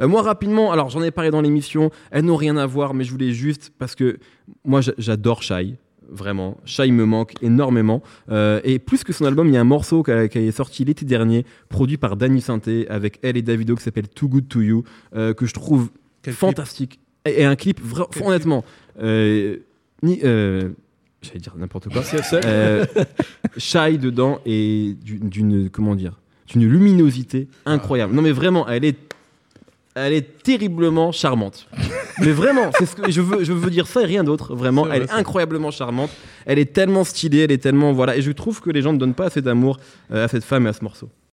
Bah, moi, rapidement, alors j'en ai parlé dans l'émission, elles n'ont rien à voir, mais je voulais juste, parce que moi j'a- j'adore Shai, vraiment. Shai me manque énormément. Euh, et plus que son album, il y a un morceau qui, a- qui est sorti l'été dernier, produit par Danny Sainté, avec elle et Davido, qui s'appelle Too Good To You, euh, que je trouve Quel fantastique. Et, et un clip, Quel honnêtement, euh, ni, euh, j'allais dire n'importe quoi. Euh, Shai dedans et d'une, d'une- comment dire, d'une luminosité incroyable. Non mais vraiment, elle est, elle est terriblement charmante. mais vraiment, c'est ce que je veux, je veux dire ça et rien d'autre. Vraiment, elle est incroyablement charmante. Elle est tellement stylée, elle est tellement voilà. Et je trouve que les gens ne donnent pas assez d'amour euh, à cette femme et à ce morceau.